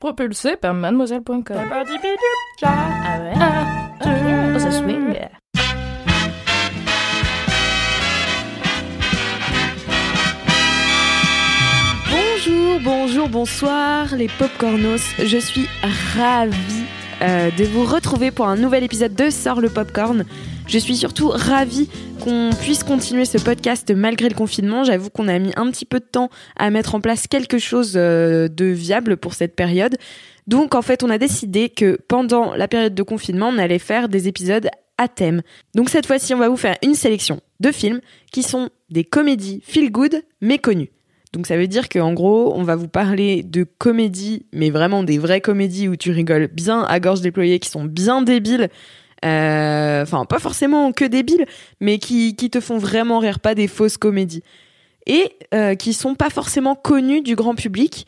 Propulsé par mademoiselle.com. Ah ouais? Ah, oh, ça swing. Bonjour, bonjour, bonsoir les popcornos. Je suis ravie euh, de vous retrouver pour un nouvel épisode de Sort le Popcorn. Je suis surtout ravie qu'on puisse continuer ce podcast malgré le confinement. J'avoue qu'on a mis un petit peu de temps à mettre en place quelque chose euh, de viable pour cette période. Donc en fait, on a décidé que pendant la période de confinement, on allait faire des épisodes à thème. Donc cette fois-ci, on va vous faire une sélection de films qui sont des comédies feel good méconnues. Donc ça veut dire qu'en gros, on va vous parler de comédies, mais vraiment des vraies comédies où tu rigoles bien à gorge déployée, qui sont bien débiles. Euh, Enfin, pas forcément que débiles, mais qui, qui te font vraiment rire, pas des fausses comédies. Et euh, qui sont pas forcément connues du grand public.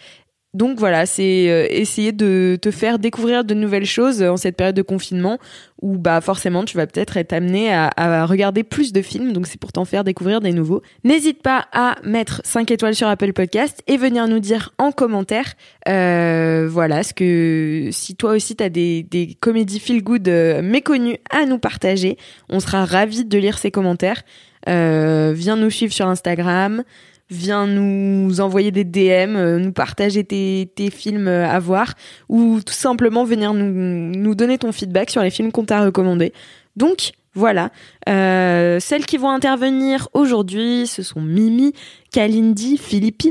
Donc voilà, c'est euh, essayer de te faire découvrir de nouvelles choses en cette période de confinement où bah forcément tu vas peut-être être amené à, regarder plus de films, donc c'est pour t'en faire découvrir des nouveaux. N'hésite pas à mettre 5 étoiles sur Apple Podcast et venir nous dire en commentaire, euh, voilà, ce que si toi aussi t'as des, des comédies feel good euh, méconnues à nous partager, on sera ravis de lire ces commentaires. Euh, viens nous suivre sur Instagram viens nous envoyer des DM, euh, nous partager tes, films euh, à voir, ou tout simplement venir nous, donner ton feedback sur les films qu'on t'a recommandés. Donc voilà, Euh, celles qui vont intervenir aujourd'hui, ce sont Mimi, Kalindi, Philippine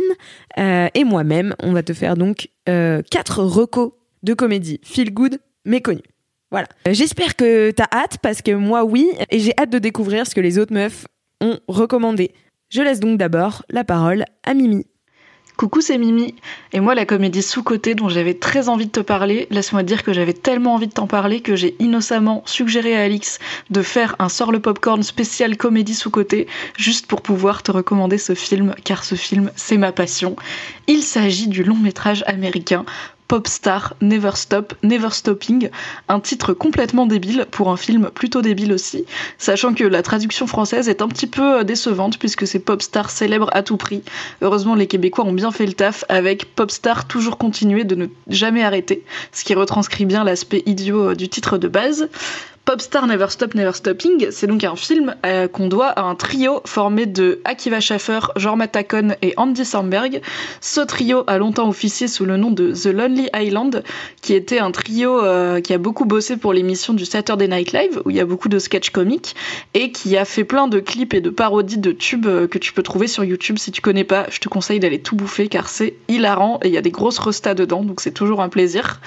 et moi-même. On va te faire donc quatre recos de comédie feel good méconnues. Voilà. J'espère que t'as hâte parce que moi oui, et j'ai hâte de découvrir ce que les autres meufs ont recommandé. Je laisse donc d'abord la parole à Mimi. Coucou, c'est Mimi. Et moi, la comédie sous-côté dont j'avais très envie de te parler, laisse-moi dire que j'avais tellement envie de t'en parler que j'ai innocemment suggéré à Alix de faire un sort le popcorn spécial comédie sous-côté, juste pour pouvoir te recommander ce film, car ce film, c'est ma passion. Il s'agit du long métrage américain Popstar Never Stop, Never Stopping, un titre complètement débile pour un film plutôt débile aussi, sachant que la traduction française est un petit peu euh, décevante puisque c'est Popstar célèbre à tout prix. Heureusement, les Québécois ont bien fait le taf avec Popstar toujours continuer de ne jamais arrêter, ce qui retranscrit bien l'aspect idiot euh, du titre de base. Popstar Never Stop Never Stopping, c'est donc un film euh, qu'on doit à un trio formé de Akiva Schaffer, Jorma Tacon et Andy Samberg. Ce trio a longtemps officié sous le nom de The Lonely Island, qui était un trio euh, qui a beaucoup bossé pour l'émission du Saturday Night Live, où il y a beaucoup de sketchs comiques, et qui a fait plein de clips et de parodies de tubes euh, que tu peux trouver sur YouTube. Si tu connais pas, je te conseille d'aller tout bouffer car c'est hilarant et il y a des grosses restas dedans, donc c'est toujours un plaisir.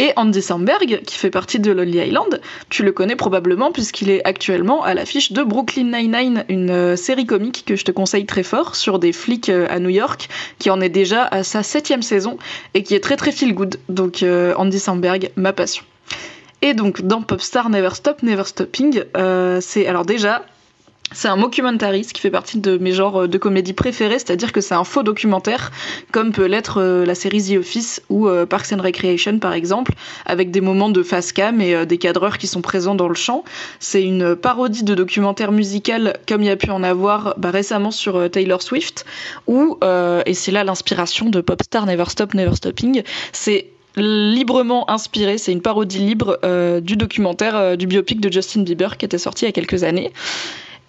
Et Andy Samberg, qui fait partie de Lonely Island, tu le connais probablement puisqu'il est actuellement à l'affiche de Brooklyn Nine-Nine, une euh, série comique que je te conseille très fort sur des flics euh, à New York, qui en est déjà à sa septième saison et qui est très très feel good. Donc euh, Andy Samberg, ma passion. Et donc dans Popstar Never Stop Never Stopping, c'est alors déjà c'est un mockumentary, ce qui fait partie de mes genres de comédie préférés, c'est-à-dire que c'est un faux documentaire, comme peut l'être euh, la série The Office ou euh, Parks and Recreation par exemple, avec des moments de face cam et euh, des cadreurs qui sont présents dans le champ. C'est une parodie de documentaire musical, comme il y a pu en avoir bah, récemment sur euh, Taylor Swift, euh, et c'est là l'inspiration de Popstar Never Stop Never Stopping, c'est librement inspiré, c'est une parodie libre euh, du documentaire euh, du biopic de Justin Bieber qui était sorti il y a quelques années.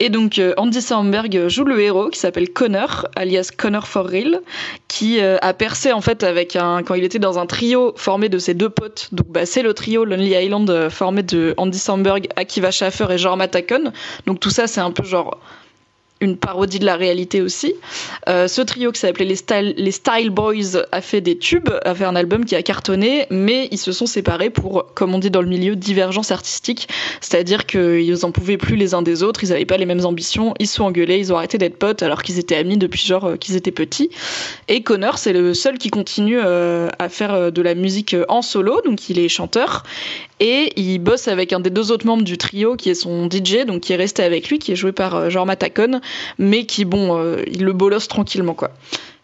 Et donc euh, Andy Samberg joue le héros qui s'appelle Connor, alias Connor for Real, qui euh, a percé en fait avec un quand il était dans un trio formé de ses deux potes. Donc bah, c'est le trio Lonely Island euh, formé de Andy Samberg, Akiva Schaffer et Jorma Tacon. Donc tout ça c'est un peu genre une parodie de la réalité aussi. Euh, ce trio qui s'appelait les Style, les Style Boys a fait des tubes, a fait un album qui a cartonné, mais ils se sont séparés pour, comme on dit dans le milieu, divergence artistique. C'est-à-dire qu'ils en pouvaient plus les uns des autres, ils n'avaient pas les mêmes ambitions, ils se sont engueulés, ils ont arrêté d'être potes alors qu'ils étaient amis depuis genre euh, qu'ils étaient petits. Et Connor, c'est le seul qui continue euh, à faire de la musique en solo, donc il est chanteur. Et il bosse avec un des deux autres membres du trio qui est son DJ, donc qui est resté avec lui, qui est joué par Jean Matacon, mais qui, bon, il le bolosse tranquillement, quoi.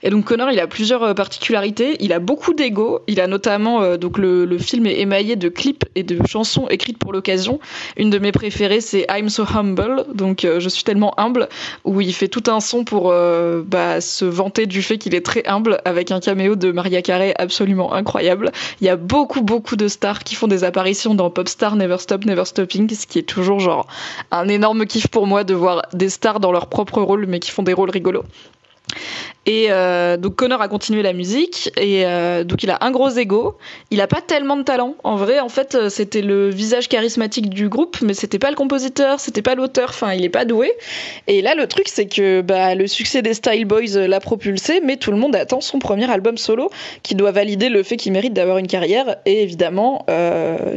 Et donc Connor, il a plusieurs euh, particularités. Il a beaucoup d'ego. Il a notamment euh, donc le, film est émaillé de clips et de chansons écrites pour l'occasion. Une de mes préférées, c'est I'm So Humble. Donc euh, je suis tellement humble, où il fait tout un son pour bah, se vanter du fait qu'il est très humble, avec un caméo de Maria Carey absolument incroyable. Il y a beaucoup beaucoup de stars qui font des apparitions dans Popstar Never Stop Never Stopping, ce qui est toujours genre un énorme kiff pour moi de voir des stars dans leur propre rôle, mais qui font des rôles rigolos. Et euh, donc Connor a continué la musique et euh, donc il a un gros ego. Il a pas tellement de talent. En vrai, en fait, euh, c'était le visage charismatique du groupe, mais c'était pas le compositeur, c'était pas l'auteur. Enfin, il est pas doué. Et là, le truc, c'est que bah, le succès des Style Boys l'a propulsé, mais tout le monde attend son premier album solo, qui doit valider le fait qu'il mérite d'avoir une carrière. Et évidemment,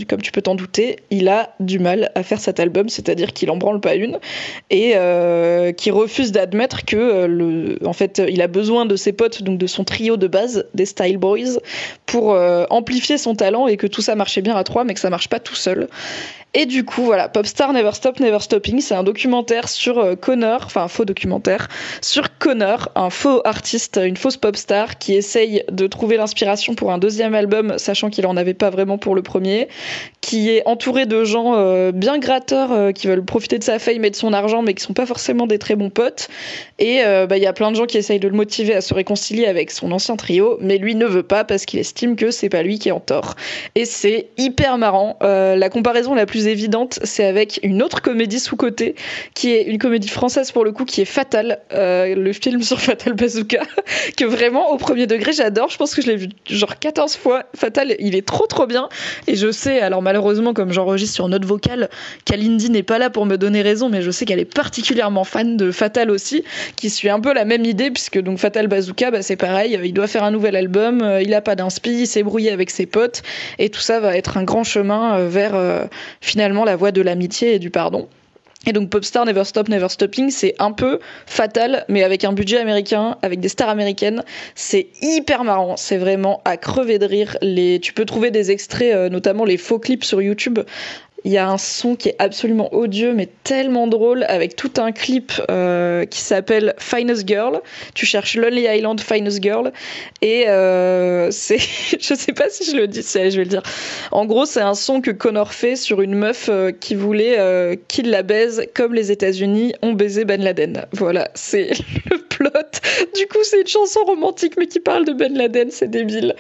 comme tu peux t'en douter, il a du mal à faire cet album, c'est-à-dire qu'il en branle pas une et qui refuse d'admettre que en fait, il a besoin besoin de ses potes, donc de son trio de base, des Style Boys, pour euh, amplifier son talent et que tout ça marchait bien à trois, mais que ça marche pas tout seul. Et du coup, voilà, Popstar Never Stop Never Stopping, c'est un documentaire sur euh, Connor, enfin un faux documentaire, sur Connor, un faux artiste, une fausse pop star qui essaye de trouver l'inspiration pour un deuxième album, sachant qu'il en avait pas vraiment pour le premier, qui est entouré de gens euh, bien gratteurs euh, qui veulent profiter de sa fame et de son argent, mais qui sont pas forcément des très bons potes. Et bah, il y a plein de gens qui essayent de le motiver à se réconcilier avec son ancien trio, mais lui ne veut pas parce qu'il estime que c'est pas lui qui est en tort. Et c'est hyper marrant. la comparaison la plus évidente, c'est avec une autre comédie sous-côté, qui est une comédie française pour le coup, qui est Fatal, euh, le film sur Fatal Bazooka, que vraiment au premier degré j'adore. Je pense que je l'ai vu genre 14 fois. Fatal, il est trop trop bien. Et je sais, alors malheureusement, comme j'enregistre sur note vocale, Kalindi n'est pas là pour me donner raison, mais je sais qu'elle est particulièrement fan de Fatal aussi, qui suit un peu la même idée, puisque donc Fatal Bazooka, bah, c'est pareil, il doit faire un nouvel album, euh, il a pas d'inspi, il s'est brouillé avec ses potes, et tout ça va être un grand chemin euh, vers finalement la voie de l'amitié et du pardon. Et donc Popstar Never Stop Never Stopping, c'est un peu fatal, mais avec un budget américain, avec des stars américaines. C'est hyper marrant, c'est vraiment à crever de rire. Les... Tu peux trouver des extraits, euh, notamment les faux clips sur YouTube, il y a un son qui est absolument odieux, mais tellement drôle, avec tout un clip euh, qui s'appelle Finest Girl. Tu cherches Lonely Island Finest Girl. Et euh, c'est. je sais pas si je le dis, je vais le dire. En gros, c'est un son que Connor fait sur une meuf euh, qui voulait qu'il la baise comme les États-Unis ont baisé Ben Laden. Voilà, c'est le Du coup, c'est une chanson romantique, mais qui parle de Ben Laden, c'est débile.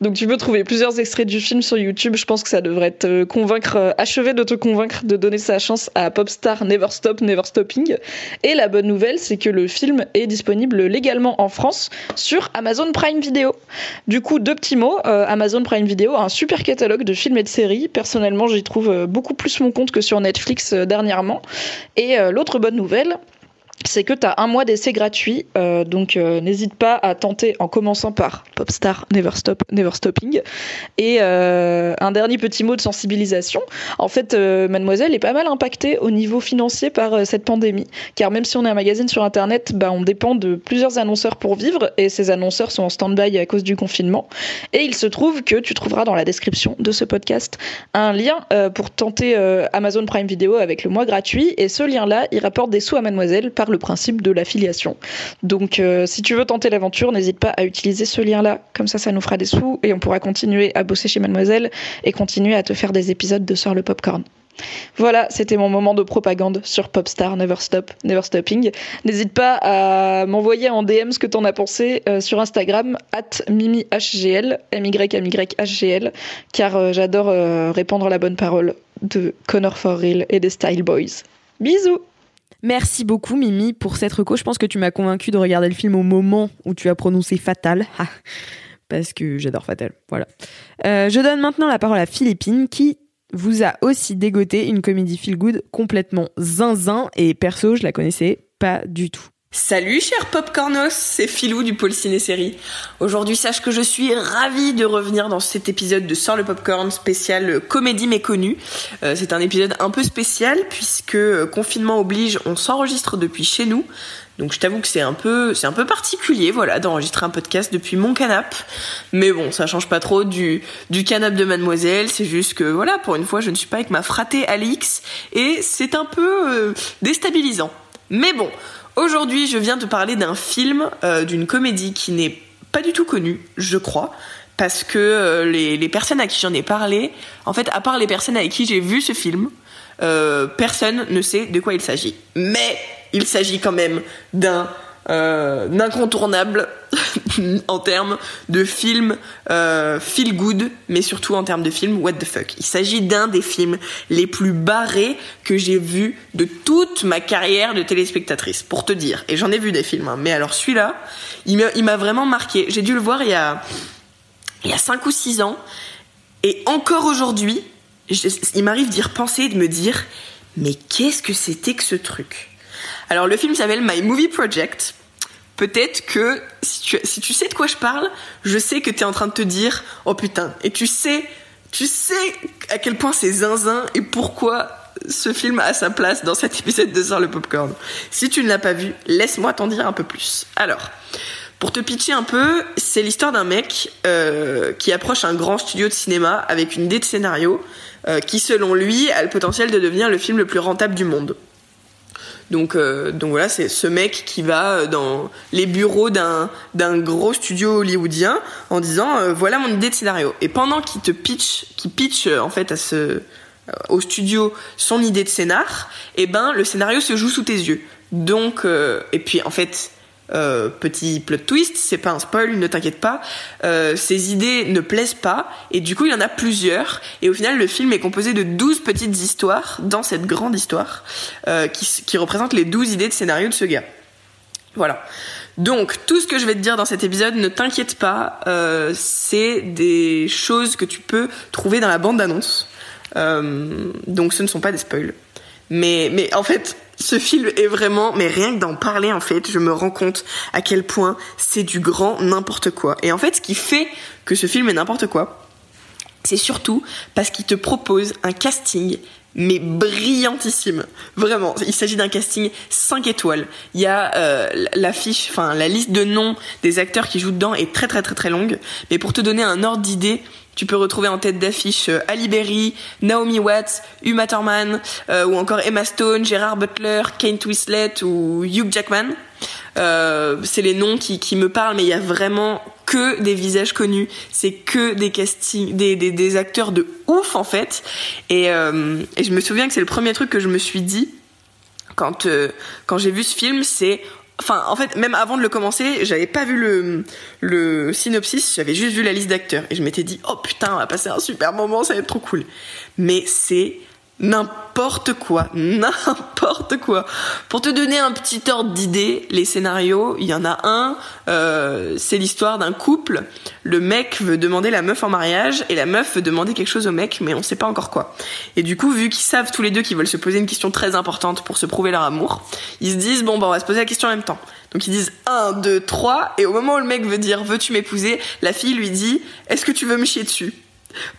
Donc, tu peux trouver plusieurs extraits du film sur YouTube. Je pense que ça devrait te convaincre, achever de te convaincre de donner sa chance à Popstar Never Stop, Never Stopping. Et la bonne nouvelle, c'est que le film est disponible légalement en France sur Amazon Prime Video. Du coup, deux petits mots. Euh, Amazon Prime Video a un super catalogue de films et de séries. Personnellement, j'y trouve euh, beaucoup plus mon compte que sur Netflix euh, dernièrement. Et l'autre bonne nouvelle, c'est que tu as un mois d'essai gratuit, euh, donc euh, n'hésite pas à tenter en commençant par Popstar Never Stop, Never Stopping. Et euh, un dernier petit mot de sensibilisation. En fait, Mademoiselle est pas mal impactée au niveau financier par cette pandémie, car même si on est un magazine sur Internet, bah, on dépend de plusieurs annonceurs pour vivre, et ces annonceurs sont en stand-by à cause du confinement. Et il se trouve que tu trouveras dans la description de ce podcast un lien pour tenter Amazon Prime Video avec le mois gratuit, et ce lien-là, il rapporte des sous à Mademoiselle le principe de l'affiliation. Donc euh, si tu veux tenter l'aventure, n'hésite pas à utiliser ce lien-là, comme ça ça nous fera des sous et on pourra continuer à bosser chez Mademoiselle et continuer à te faire des épisodes de Sort le Popcorn. Voilà, c'était mon moment de propagande sur Popstar Never Stop, Never Stopping. N'hésite pas à m'envoyer en DM ce que t'en as pensé euh, sur Instagram, at MimiHGL, m y m y h g l car euh, j'adore répandre la bonne parole de Connor For Real et des Style Boys. Bisous Merci beaucoup Mimi pour cette reco. Je pense que tu m'as convaincu de regarder le film au moment où tu as prononcé Fatal. Parce que j'adore Fatal. Voilà. Euh, je donne maintenant la parole à Philippine qui vous a aussi dégoté une comédie feel good complètement zinzin et perso je la connaissais pas du tout. Salut cher Popcornos, c'est Philou du pôle ciné-série. Aujourd'hui, sache que je suis ravie de revenir dans cet épisode de Sort le Popcorn spécial comédie méconnue. Euh, c'est un épisode un peu spécial puisque euh, confinement oblige, on s'enregistre depuis chez nous. Donc je t'avoue que c'est un peu c'est un peu particulier voilà d'enregistrer un podcast depuis mon canap. Mais bon, ça change pas trop du du canap de mademoiselle, c'est juste que voilà, pour une fois, je ne suis pas avec ma fratée Alix et c'est un peu euh, déstabilisant. Mais bon, Aujourd'hui, je viens te parler d'un film, euh, d'une comédie qui n'est pas du tout connue, je crois, parce que euh, les, personnes à qui j'en ai parlé, en fait, à part les personnes avec qui j'ai vu ce film, euh, personne ne sait de quoi il s'agit. Mais il s'agit quand même d'un incontournable en termes de film euh, feel good, mais surtout en termes de film what the fuck. Il s'agit d'un des films les plus barrés que j'ai vu de toute ma carrière de téléspectatrice, pour te dire. Et j'en ai vu des films, hein. mais alors celui-là, il m'a vraiment marqué. J'ai dû le voir il y a il y a 5 ou 6 ans, et encore aujourd'hui, il m'arrive d'y repenser et de me dire, mais qu'est-ce que c'était que ce truc? Alors le film s'appelle My Movie Project. Peut-être que si tu, sais de quoi je parle, je sais que tu es en train de te dire oh putain et tu sais tu sais à quel point c'est zinzin et pourquoi ce film a sa place dans cet épisode de Sort le Popcorn. Si tu ne l'as pas vu, laisse-moi t'en dire un peu plus. Alors, pour te pitcher un peu, c'est l'histoire d'un mec euh, qui approche un grand studio de cinéma avec une idée de scénario euh, qui, selon lui, a le potentiel de devenir le film le plus rentable du monde. Donc, euh, donc voilà, c'est ce mec qui va euh, dans les bureaux d'un gros studio hollywoodien en disant euh, voilà mon idée de scénario. Et pendant qu'il te pitch, pitch en fait à ce au studio son idée de scénar, et eh ben le scénario se joue sous tes yeux. Donc et puis en fait euh, petit plot twist, c'est pas un spoil, ne t'inquiète pas. Euh, ces idées ne plaisent pas et du coup il y en a plusieurs et au final le film est composé de 12 petites histoires dans cette grande histoire euh, qui, représente les 12 idées de scénario de ce gars. Voilà. Donc tout ce que je vais te dire dans cet épisode, ne t'inquiète pas, c'est des choses que tu peux trouver dans la bande d'annonce. donc ce ne sont pas des spoils. Mais, mais en fait, ce film est vraiment, mais rien que d'en parler en fait, je me rends compte à quel point c'est du grand n'importe quoi. Et en fait, ce qui fait que ce film est n'importe quoi, c'est surtout parce qu'il te propose un casting mais brillantissime. Vraiment, il s'agit d'un casting 5 étoiles. Il y a euh, l'affiche, enfin la liste de noms des acteurs qui jouent dedans est très très très très longue. Mais pour te donner un ordre d'idée, tu peux retrouver en tête d'affiche euh, Ali Berry, Naomi Watts, Uma Thurman, euh, ou encore Emma Stone, Gerard Butler, Kate Winslet ou Hugh Jackman. Euh, c'est les noms qui, me parlent, mais il y a vraiment que des visages connus. C'est que des castings, des, acteurs de ouf en fait. Et, je me souviens que c'est le premier truc que je me suis dit quand j'ai vu ce film, c'est Enfin, en fait, même avant de le commencer, j'avais pas vu le, le synopsis, j'avais juste vu la liste d'acteurs. Et je m'étais dit, oh putain, on va passer un super moment, ça va être trop cool. Mais c'est n'importe quoi, n'importe quoi. Pour te donner un petit ordre d'idée, les scénarios, il y en a un, euh, c'est l'histoire d'un couple. Le mec veut demander la meuf en mariage et la meuf veut demander quelque chose au mec, mais on sait pas encore quoi. Et du coup, vu qu'ils savent tous les deux qu'ils veulent se poser une question très importante pour se prouver leur amour, ils se disent bon bah on va se poser la question en même temps. Donc ils disent 1, 2, 3, et au moment où le mec veut dire veux-tu m'épouser, la fille lui dit est-ce que tu veux me chier dessus?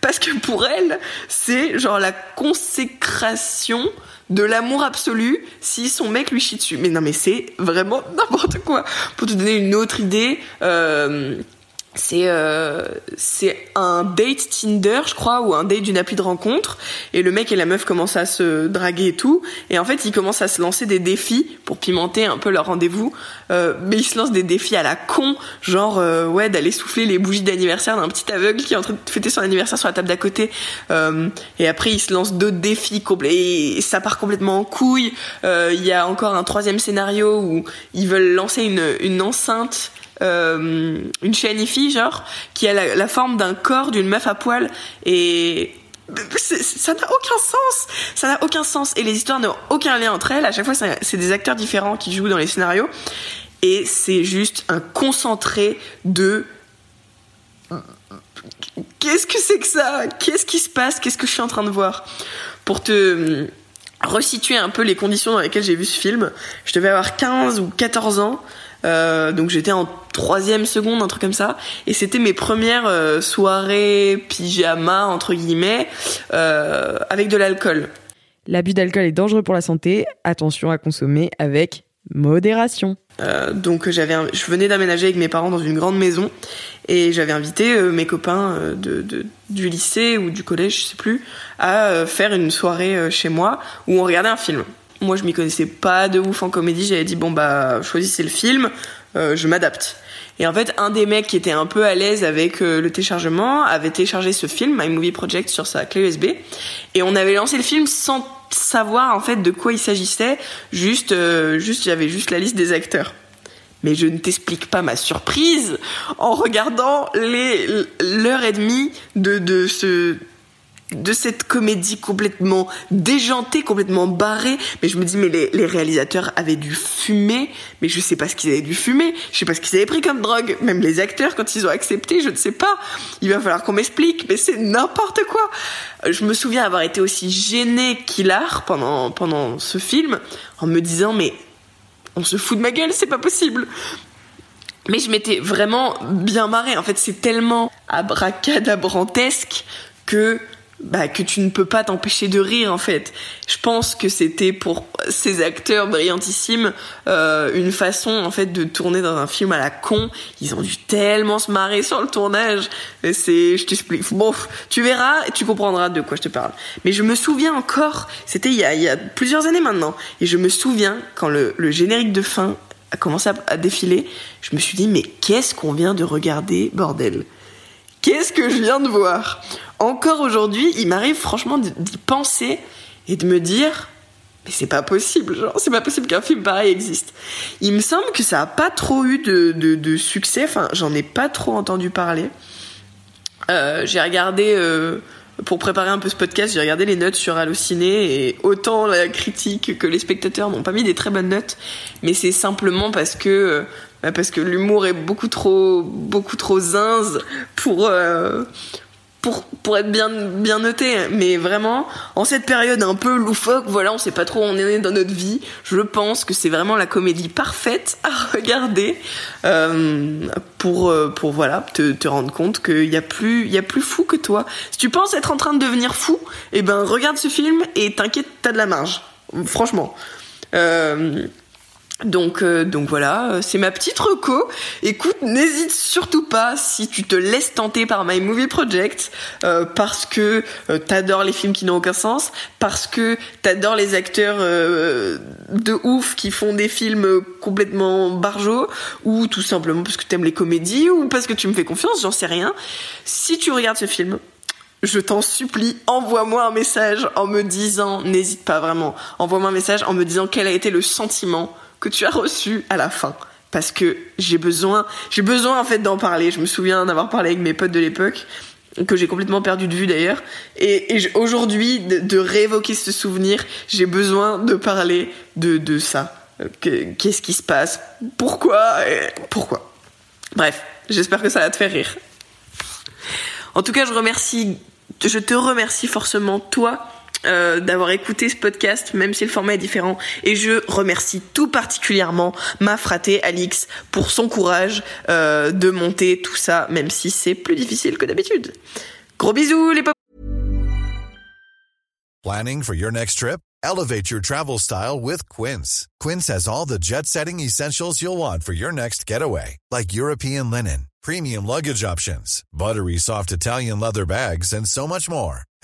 Parce que pour elle, c'est genre la consécration de l'amour absolu si son mec lui chie dessus. Mais non, mais c'est vraiment n'importe quoi. Pour te donner une autre idée, euh, c'est euh, c'est un date Tinder je crois ou un date d'une appli de rencontre. Et le mec et la meuf commencent à se draguer et tout. Et en fait ils commencent à se lancer des défis pour pimenter un peu leur rendez-vous. Euh, mais ils se lancent des défis à la con. Genre euh, ouais d'aller souffler les bougies d'anniversaire d'un petit aveugle qui est en train de fêter son anniversaire sur la table d'à côté. Euh, et après ils se lancent d'autres défis et ça part complètement en couille. Euh, il y a encore un troisième scénario où ils veulent lancer une, une enceinte euh, une chienifie genre qui a la, forme d'un corps d'une meuf à poil et ça n'a aucun sens. Ça n'a aucun sens. Et les histoires n'ont aucun lien entre elles. À chaque fois c'est des acteurs différents qui jouent dans les scénarios. Et c'est juste un concentré de qu'est-ce que c'est que ça? Qu'est-ce qui se passe? Qu'est-ce que je suis en train de voir? Pour te resituer un peu les conditions dans lesquelles j'ai vu ce film. Je devais avoir 15 ou 14 ans. Euh, donc j'étais en troisième seconde, un truc comme ça, et c'était mes premières euh, soirées pyjama entre guillemets euh, avec de l'alcool. L'abus d'alcool est dangereux pour la santé. Attention à consommer avec modération. Donc j'avais, je venais d'aménager avec mes parents dans une grande maison et j'avais invité mes copains de, de, du lycée ou du collège, je sais plus, à faire une soirée chez moi où on regardait un film. Moi je m'y connaissais pas de ouf en comédie, j'avais dit bon bah choisissez le film, je m'adapte. Et en fait, un des mecs qui était un peu à l'aise avec le téléchargement avait téléchargé ce film, My Movie Project, sur sa clé USB. Et on avait lancé le film sans savoir en fait de quoi il s'agissait. Juste, euh, juste, j'avais juste la liste des acteurs. Mais je ne t'explique pas ma surprise en regardant l'heure et demie de de ce de cette comédie complètement déjantée, complètement barrée. Mais je me dis, mais les, réalisateurs avaient dû fumer, mais je sais pas ce qu'ils avaient dû fumer, je sais pas ce qu'ils avaient pris comme drogue. Même les acteurs, quand ils ont accepté, je ne sais pas. Il va falloir qu'on m'explique, mais c'est n'importe quoi. Je me souviens avoir été aussi gênée qu'hilar pendant, pendant ce film, en me disant, mais on se fout de ma gueule, c'est pas possible. Mais je m'étais vraiment bien marrée. En fait, c'est tellement abracadabrantesque que bah, que tu ne peux pas t'empêcher de rire en fait. Je pense que c'était pour ces acteurs brillantissimes euh, une façon en fait de tourner dans un film à la con. Ils ont dû tellement se marrer sur le tournage. C'est, je t'explique. Bon, tu verras et tu comprendras de quoi je te parle. Mais je me souviens encore, c'était il y a, il y a plusieurs années maintenant, et je me souviens quand le, générique de fin a commencé à défiler, je me suis dit mais qu'est-ce qu'on vient de regarder, bordel? Qu'est-ce que je viens de voir? Encore aujourd'hui, il m'arrive franchement d'y penser et de me dire mais c'est pas possible, genre c'est pas possible qu'un film pareil existe. Il me semble que ça a pas trop eu de, de, succès, enfin j'en ai pas trop entendu parler. Euh, j'ai regardé euh, pour préparer un peu ce podcast, j'ai regardé les notes sur Allociné et autant la critique que les spectateurs n'ont pas mis des très bonnes notes, mais c'est simplement parce que euh, bah, parce que l'humour est beaucoup trop beaucoup trop zinze pour pour, être bien, noté. Mais vraiment, en cette période un peu loufoque, voilà, on sait pas trop où on est dans notre vie. Je pense que c'est vraiment la comédie parfaite à regarder euh, pour, euh, pour voilà, te, rendre compte qu'il y a plus, y a plus fou que toi. Si tu penses être en train de devenir fou, eh ben, regarde ce film et t'inquiète, t'as de la marge. Franchement. Euh, donc, euh, donc voilà, euh, c'est ma petite reco. Écoute, n'hésite surtout pas si tu te laisses tenter par My Movie Project, euh, parce que t'adores les films qui n'ont aucun sens, parce que t'adores les acteurs de ouf qui font des films complètement barjots, ou tout simplement parce que t'aimes les comédies, ou parce que tu me fais confiance, j'en sais rien. Si tu regardes ce film, je t'en supplie, envoie-moi un message en me disant, n'hésite pas vraiment, envoie-moi un message en me disant quel a été le sentiment que tu as reçu à la fin. Parce que j'ai besoin j'ai besoin en fait d'en parler. Je me souviens d'avoir parlé avec mes potes de l'époque que j'ai complètement perdu de vue d'ailleurs. Et, aujourd'hui de, réévoquer ce souvenir j'ai besoin de parler de, de ça. Qu'est-ce qui se passe? Pourquoi? Pourquoi? Bref j'espère que ça va te faire rire. En tout cas je remercie je te remercie forcément toi euh, d'avoir écouté ce podcast, même si le format est différent. Et je remercie tout particulièrement ma fratée Alix pour son courage euh, de monter tout ça, même si c'est plus difficile que d'habitude. Gros bisous les pop Planning for your next trip? Elevate your travel style with Quince. Quince has all the jet-setting essentials you'll want for your next getaway, like European linen, premium luggage options, buttery soft Italian leather bags, and so much more.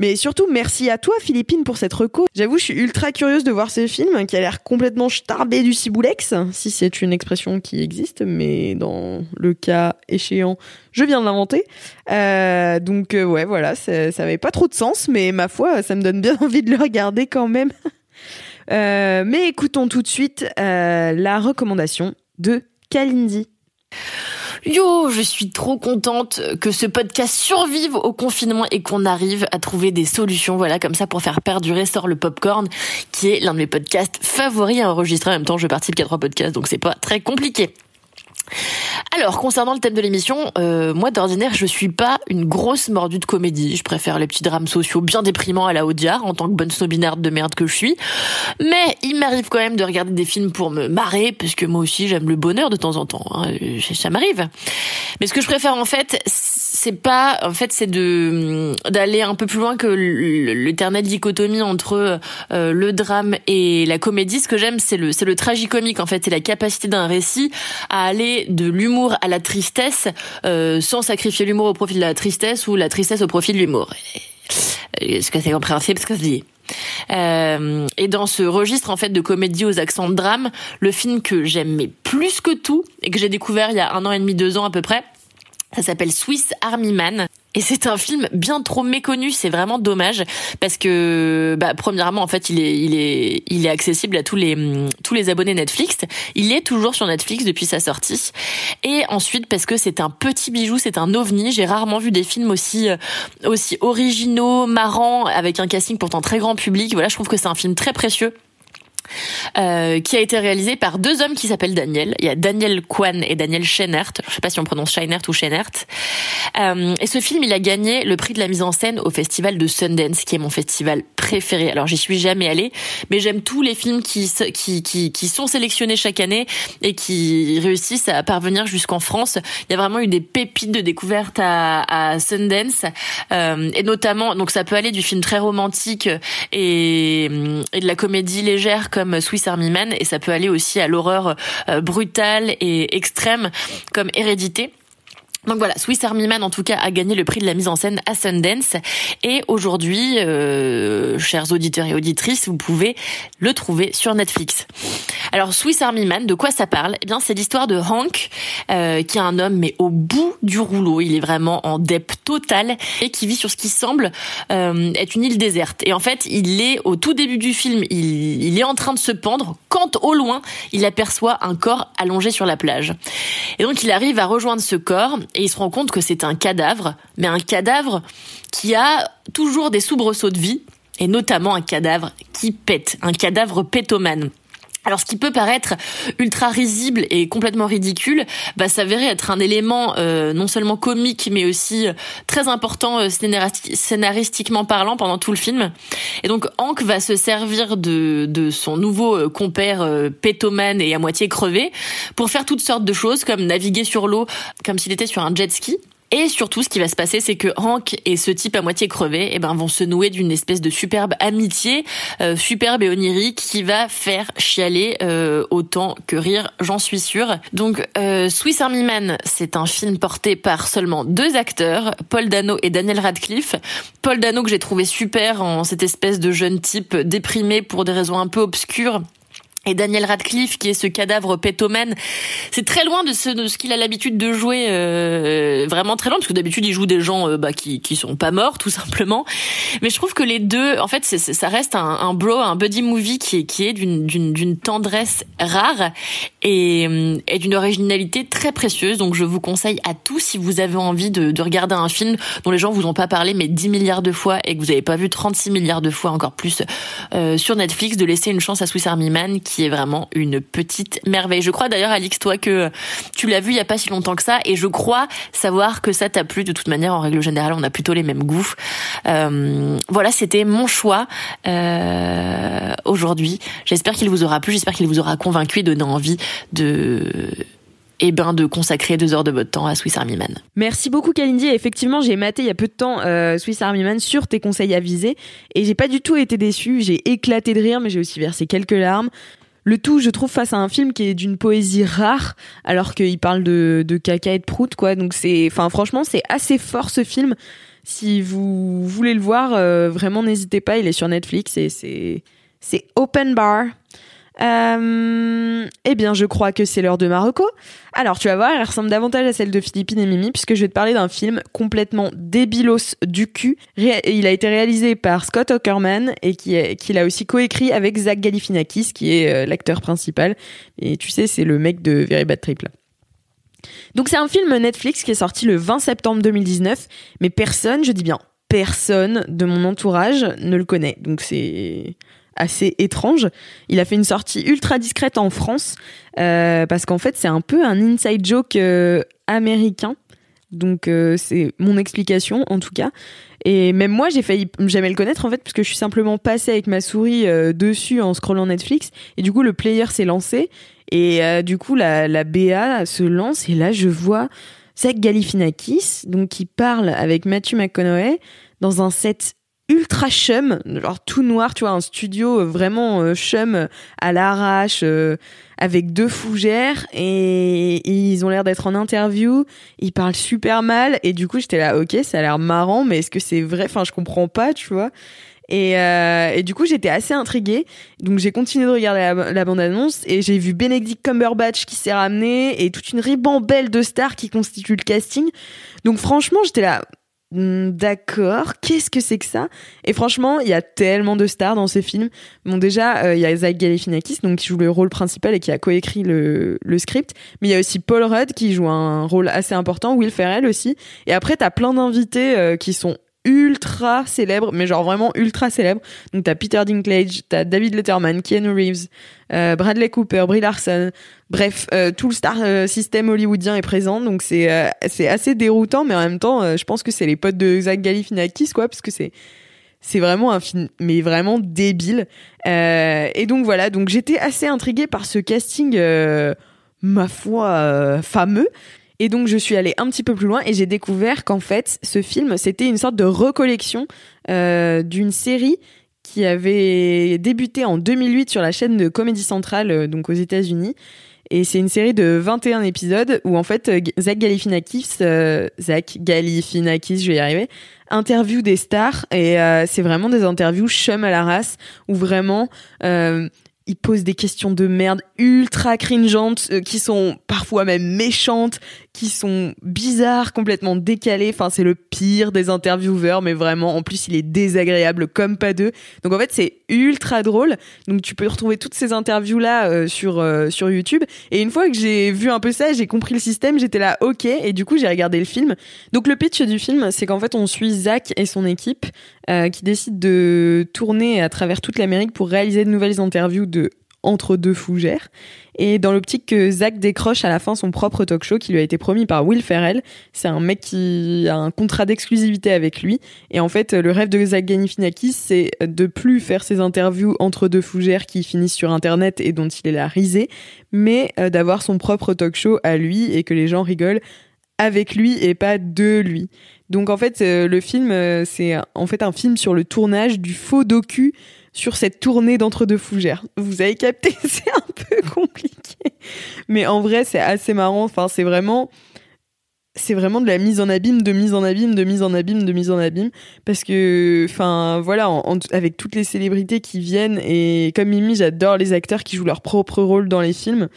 Mais surtout, merci à toi, Philippine, pour cette reco. J'avoue, je suis ultra curieuse de voir ce film qui a l'air complètement starbé du ciboulex, si c'est une expression qui existe, mais dans le cas échéant, je viens de l'inventer. Euh, donc, euh, ouais, voilà, ça, ça avait pas trop de sens, mais ma foi, ça me donne bien envie de le regarder quand même. euh, mais écoutons tout de suite la recommandation de Kalindi. Yo, je suis trop contente que ce podcast survive au confinement et qu'on arrive à trouver des solutions, voilà, comme ça pour faire perdurer Sort le Popcorn, qui est l'un de mes podcasts favoris à enregistrer. En même temps, je participe qu'à trois podcasts, donc c'est pas très compliqué. Alors, concernant le thème de l'émission, euh, moi d'ordinaire, je suis pas une grosse mordue de comédie. Je préfère les petits drames sociaux bien déprimants à la Audiard, en tant que bonne snobinarde de merde que je suis. Mais il m'arrive quand même de regarder des films pour me marrer, parce que moi aussi j'aime le bonheur de temps en temps. Hein. Ça m'arrive. Mais ce que je préfère en fait, c'est pas, en fait, c'est de d'aller un peu plus loin que l'éternelle dichotomie entre euh, le drame et la comédie. Ce que j'aime, c'est le c'est le tragicomique. En fait, c'est la capacité d'un récit à aller de l'humour à la tristesse euh, sans sacrifier l'humour au profit de la tristesse ou la tristesse au profit de l'humour. Est-ce que c'est compréhensible ce que je dis euh, et dans ce registre en fait de comédie aux accents de drame, le film que j'aimais plus que tout et que j'ai découvert il y a un an et demi, deux ans à peu près, ça s'appelle Swiss Army Man. Et c'est un film bien trop méconnu, c'est vraiment dommage parce que bah, premièrement en fait il est il est il est accessible à tous les tous les abonnés Netflix. Il est toujours sur Netflix depuis sa sortie. Et ensuite parce que c'est un petit bijou, c'est un ovni. J'ai rarement vu des films aussi euh, aussi originaux, marrants, avec un casting pourtant très grand public. Voilà, je trouve que c'est un film très précieux euh, qui a été réalisé par deux hommes qui s'appellent Daniel. Il y a Daniel Kwan et Daniel Scheinert. Je sais pas si on prononce Scheinert ou Scheinert. Euh, et ce film, il a gagné le prix de la mise en scène au festival de Sundance, qui est mon festival préféré. Alors, j'y suis jamais allée, mais j'aime tous les films qui, qui, qui, qui sont sélectionnés chaque année et qui réussissent à parvenir jusqu'en France. Il y a vraiment eu des pépites de découverte à, à Sundance, euh, et notamment, donc ça peut aller du film très romantique et, et de la comédie légère comme Swiss Army Man et ça peut aller aussi à l'horreur euh, brutale et extrême comme Hérédité. Donc voilà, Swiss Army Man en tout cas a gagné le prix de la mise en scène à Sundance et aujourd'hui, euh, chers auditeurs et auditrices, vous pouvez le trouver sur Netflix. Alors Swiss Army Man, de quoi ça parle? Eh bien, c'est l'histoire de Hank, euh, qui est un homme mais au bout du rouleau. Il est vraiment en dep total et qui vit sur ce qui semble euh, être une île déserte. Et en fait, il est au tout début du film, il, il est en train de se pendre quand au loin, il aperçoit un corps allongé sur la plage. Et donc, il arrive à rejoindre ce corps et il se rend compte que c'est un cadavre, mais un cadavre qui a toujours des soubresauts de vie, et notamment un cadavre qui pète, un cadavre pétomane. Alors, ce qui peut paraître ultra risible et complètement ridicule, va s'avérer être un élément euh, non seulement comique, mais aussi euh, très important euh, scénaristiquement parlant pendant tout le film. Et donc, Hank va se servir de, de son nouveau compère pétomane et à moitié crevé pour faire toutes sortes de choses, comme naviguer sur l'eau comme s'il était sur un jet ski. Et surtout, ce qui va se passer, c'est que Hank et ce type à moitié crevé, eh ben, vont se nouer d'une espèce de superbe amitié, euh, superbe et onirique, qui va faire chialer euh, autant que rire, j'en suis sûre. Donc, euh, Swiss Army Man, c'est un film porté par seulement deux acteurs, Paul Dano et Daniel Radcliffe. Paul Dano que j'ai trouvé super en cette espèce de jeune type déprimé pour des raisons un peu obscures et Daniel Radcliffe qui est ce cadavre pétomène, c'est très loin de ce, de ce qu'il a l'habitude de jouer, euh, vraiment très loin parce que d'habitude il joue des gens euh, bah, qui qui sont pas morts tout simplement. Mais je trouve que les deux, en fait, ça reste un, un, bro, un buddy movie qui est qui est d'une d'une d'une tendresse rare et, et d'une originalité très précieuse. Donc je vous conseille à tous si vous avez envie de, de regarder un film dont les gens vous ont pas parlé mais 10 milliards de fois et que vous avez pas vu 36 milliards de fois encore plus euh, sur Netflix, de laisser une chance à Swiss Army Man qui est vraiment une petite merveille. Je crois d'ailleurs, Alix, toi, que tu l'as vu il y a pas si longtemps que ça, et je crois savoir que ça t'a plu. De toute manière, en règle générale, on a plutôt les mêmes goûts. Euh, voilà, c'était mon choix euh, aujourd'hui. J'espère qu'il vous aura plu, j'espère qu'il vous aura convaincu et donné envie de eh ben de consacrer deux heures de votre temps à Swiss Army Man. Merci beaucoup Kalindi. Effectivement, j'ai maté il y a peu de temps euh, Swiss Army Man sur tes conseils avisés et j'ai pas du tout été déçue. J'ai éclaté de rire, mais j'ai aussi versé quelques larmes. Le tout, je trouve, face à un film qui est d'une poésie rare, alors qu'il parle de, de caca et de prout, quoi. Donc c'est, enfin, franchement, c'est assez fort ce film. Si vous voulez le voir, euh, vraiment, n'hésitez pas. Il est sur Netflix et c'est, c'est open bar. Euh, eh bien, je crois que c'est l'heure de Marocco. Alors, tu vas voir, elle ressemble davantage à celle de Philippine et Mimi, puisque je vais te parler d'un film complètement débilos du cul. il a été réalisé par Scott Aukerman et qui, qui a aussi coécrit avec Zach Galifianakis, qui est euh, l'acteur principal. Et tu sais, c'est le mec de Very Bad Trip. Donc c'est un film Netflix qui est sorti le 20 septembre 2019, mais personne, je dis bien personne de mon entourage ne le connaît. Donc c'est assez étrange. Il a fait une sortie ultra discrète en France euh, parce qu'en fait c'est un peu un inside joke euh, américain. Donc euh, c'est mon explication en tout cas. Et même moi j'ai failli jamais le connaître en fait parce que je suis simplement passée avec ma souris dessus en scrollant Netflix et du coup le player s'est lancé et du coup la, la BA se lance et là je vois Zach Galifianakis donc qui parle avec Matthew McConaughey dans un set ultra chum, genre tout noir, tu vois, un studio euh, vraiment euh, chum à l'arrache, euh, avec deux fougères, et, ils ont l'air d'être en interview, ils parlent super mal, et du coup j'étais là, ok, ça a l'air marrant, mais est-ce que c'est vrai? Enfin, je comprends pas, tu vois. Et, et du coup j'étais assez intriguée, donc j'ai continué de regarder la, la bande-annonce, et j'ai vu Benedict Cumberbatch qui s'est ramené, et toute une ribambelle de stars qui constituent le casting. Donc franchement j'étais là, d'accord, qu'est-ce que c'est que ça? Et franchement, il y a tellement de stars dans ces films. Bon, déjà, euh, il y a Zach Galifianakis, donc qui joue le rôle principal et qui a coécrit le, le script. Mais il y a aussi Paul Rudd qui joue un rôle assez important, Will Ferrell aussi. Et après, t'as plein d'invités euh, qui sont ultra célèbres, mais genre vraiment ultra célèbres. Donc t'as Peter Dinklage, t'as David Letterman, Keanu Reeves, euh, Bradley Cooper, Brie Larson. Bref, euh, tout le star euh, système hollywoodien est présent, donc c'est c'est assez déroutant, mais en même temps, je pense que c'est les potes de Zach Galifianakis, quoi, parce que c'est c'est vraiment un film, mais vraiment débile. et donc voilà, donc j'étais assez intriguée par ce casting, ma foi, fameux. Et donc je suis allée un petit peu plus loin et j'ai découvert qu'en fait ce film c'était une sorte de recollection euh, d'une série qui avait débuté en 2008 sur la chaîne de Comédie Centrale euh, donc aux États-Unis et c'est une série de 21 épisodes où en fait Zach Galifianakis euh, Zach Galifianakis je vais y arriver interview des stars. Et euh, c'est vraiment des interviews chum à la race où vraiment euh, il pose des questions de merde ultra cringeantes euh, qui sont parfois même méchantes, qui sont bizarres, complètement décalées. Enfin, c'est le pire des intervieweurs, mais vraiment, en plus, il est désagréable comme pas deux. Donc en fait, c'est ultra drôle. Donc tu peux retrouver toutes ces interviews là euh, sur euh, sur YouTube. Et une fois que j'ai vu un peu ça, j'ai compris le système, j'étais là, ok. Et du coup, j'ai regardé le film. Donc le pitch du film, c'est qu'en fait, on suit Zach et son équipe qui décident de tourner à travers toute l'Amérique pour réaliser de nouvelles interviews de entre deux fougères. Et dans l'optique que Zach décroche à la fin son propre talk show qui lui a été promis par Will Ferrell. C'est un mec qui a un contrat d'exclusivité avec lui. Et en fait, le rêve de Zach Galifianakis, c'est de plus faire ses interviews entre deux fougères qui finissent sur Internet et dont il est la risée, mais euh, d'avoir son propre talk show à lui et que les gens rigolent avec lui et pas de lui. Donc en fait, euh, le film, euh, c'est en fait un film sur le tournage du faux docu sur cette tournée d'entre-deux fougères. Vous avez capté, c'est un peu compliqué. Mais en vrai, c'est assez marrant. Enfin, c'est vraiment c'est vraiment de la mise en abîme, de mise en abîme, de mise en abîme, de mise en abîme. Parce que, enfin, voilà, avec toutes les célébrités qui viennent, et comme Mimi, j'adore les acteurs qui jouent leur propre rôle dans les films.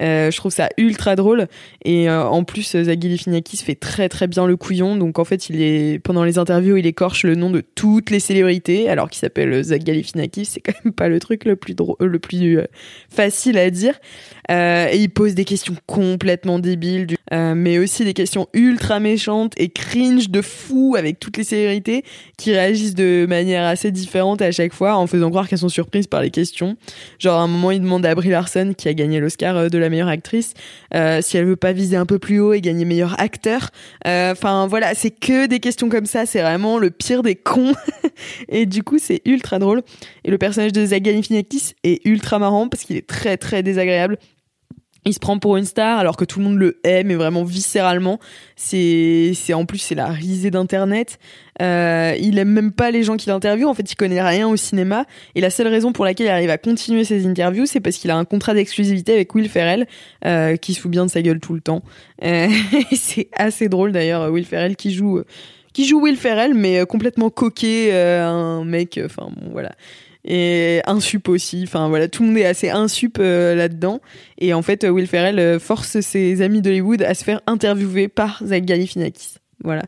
Euh, je trouve ça ultra drôle. Et euh, en plus, Zach Galifianakis fait très très bien le couillon. Donc en fait, il est pendant les interviews, il écorche le nom de toutes les célébrités, alors qu'il s'appelle Zach Galifianakis. C'est quand même pas le truc le plus drôle, le plus euh, facile à dire. et il pose des questions complètement débiles, mais aussi des questions ultra méchantes et cringe de fou avec toutes les célébrités qui réagissent de manière assez différente à chaque fois, en faisant croire qu'elles sont surprises par les questions. Genre à un moment, il demande à Brie Larson, qui a gagné l'Oscar de la meilleure actrice, euh, si elle veut pas viser un peu plus haut et gagner meilleur acteur. Euh, enfin voilà, c'est que des questions comme ça, c'est vraiment le pire des cons. et du coup, c'est ultra drôle. Et le personnage de Zach Galifianakis est ultra marrant parce qu'il est très très désagréable il se prend pour une star alors que tout le monde le aime mais vraiment viscéralement. C'est c'est en plus c'est la risée d'internet. Euh, il aime même pas les gens qu'il interviewe. En fait il connaît rien au cinéma. Et la seule raison pour laquelle il arrive à continuer ses interviews c'est parce qu'il a un contrat d'exclusivité avec Will Ferrell euh, qui se fout bien de sa gueule tout le temps. Euh, c'est assez drôle d'ailleurs Will Ferrell qui joue qui joue Will Ferrell mais complètement coquet un mec enfin bon voilà et insup aussi. Enfin voilà, tout le monde est assez insup euh, là-dedans. Et en fait, Will Ferrell euh, force ses amis d'Hollywood à se faire interviewer par Zach Galifianakis. Voilà,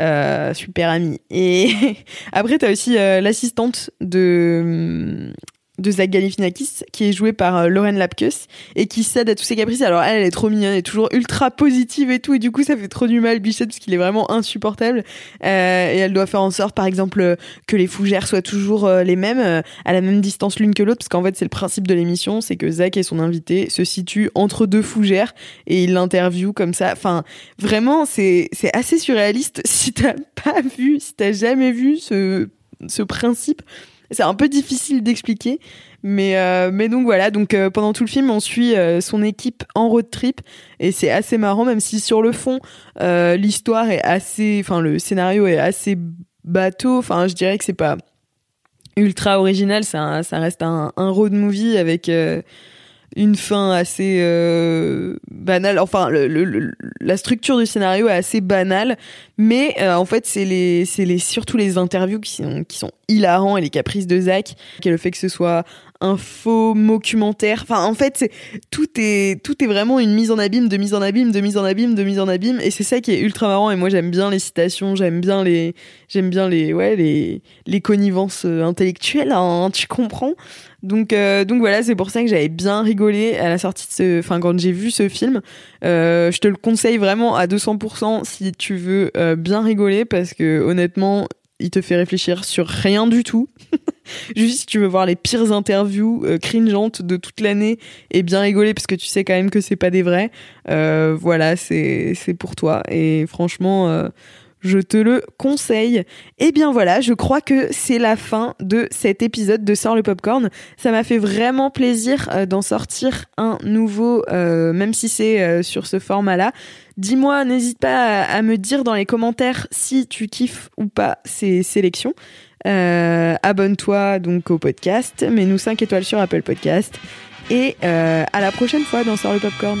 euh, super ami. Et après, t'as aussi l'assistante de de Zach Galifianakis qui est joué par euh, Lauren Lapkus et qui cède à tous ses caprices. Alors elle, elle est trop mignonne, elle est toujours ultra positive et tout et du coup ça fait trop du mal Bichette parce qu'il est vraiment insupportable euh, et elle doit faire en sorte par exemple que les fougères soient toujours euh, les mêmes euh, à la même distance l'une que l'autre parce qu'en fait c'est le principe de l'émission, c'est que Zach et son invité se situent entre deux fougères et il l'interview comme ça. Enfin vraiment c'est c'est assez surréaliste si t'as pas vu, si t'as jamais vu ce ce principe c'est un peu difficile d'expliquer, mais euh, mais donc voilà. Donc euh, pendant tout le film, on suit euh, son équipe en road trip et c'est assez marrant, même si sur le fond, l'histoire est assez, enfin le scénario est assez bateau. Enfin, je dirais que c'est pas ultra original. Ça, ça reste un, un road movie avec une fin assez euh, banale. Enfin, la structure du scénario est assez banale, mais euh, en fait, c'est les, c'est les, surtout les interviews qui sont, qui hilarants et les caprices de Zach, qui le fait que ce soit un faux documentaire. Enfin, en fait, tout est tout est vraiment une mise en abîme, de mise en abîme, de mise en abîme, de mise en abîme, et c'est ça qui est ultra marrant. Et moi, j'aime bien les citations, j'aime bien les, j'aime bien les, ouais, les les connivences euh, intellectuelles. Hein, tu comprends? Donc euh, donc voilà, c'est pour ça que j'avais bien rigolé à la sortie de ce, enfin quand j'ai vu ce film. Euh, je te le conseille vraiment à 200% si tu veux bien rigoler parce que honnêtement, il te fait réfléchir sur rien du tout. Juste si tu veux voir les pires interviews euh, cringeantes de toute l'année et bien rigoler parce que tu sais quand même que c'est pas des vrais, euh, voilà, c'est pour toi. Et franchement, euh, je te le conseille. Et eh bien voilà, je crois que c'est la fin de cet épisode de Sort le Popcorn. Ça m'a fait vraiment plaisir euh, d'en sortir un nouveau, euh, même si c'est euh, sur ce format-là. Dis-moi, n'hésite pas à, me dire dans les commentaires si tu kiffes ou pas ces sélections. Abonne-toi donc au podcast, mets-nous 5 étoiles sur Apple Podcast. Et à la prochaine fois dans Sort le Popcorn.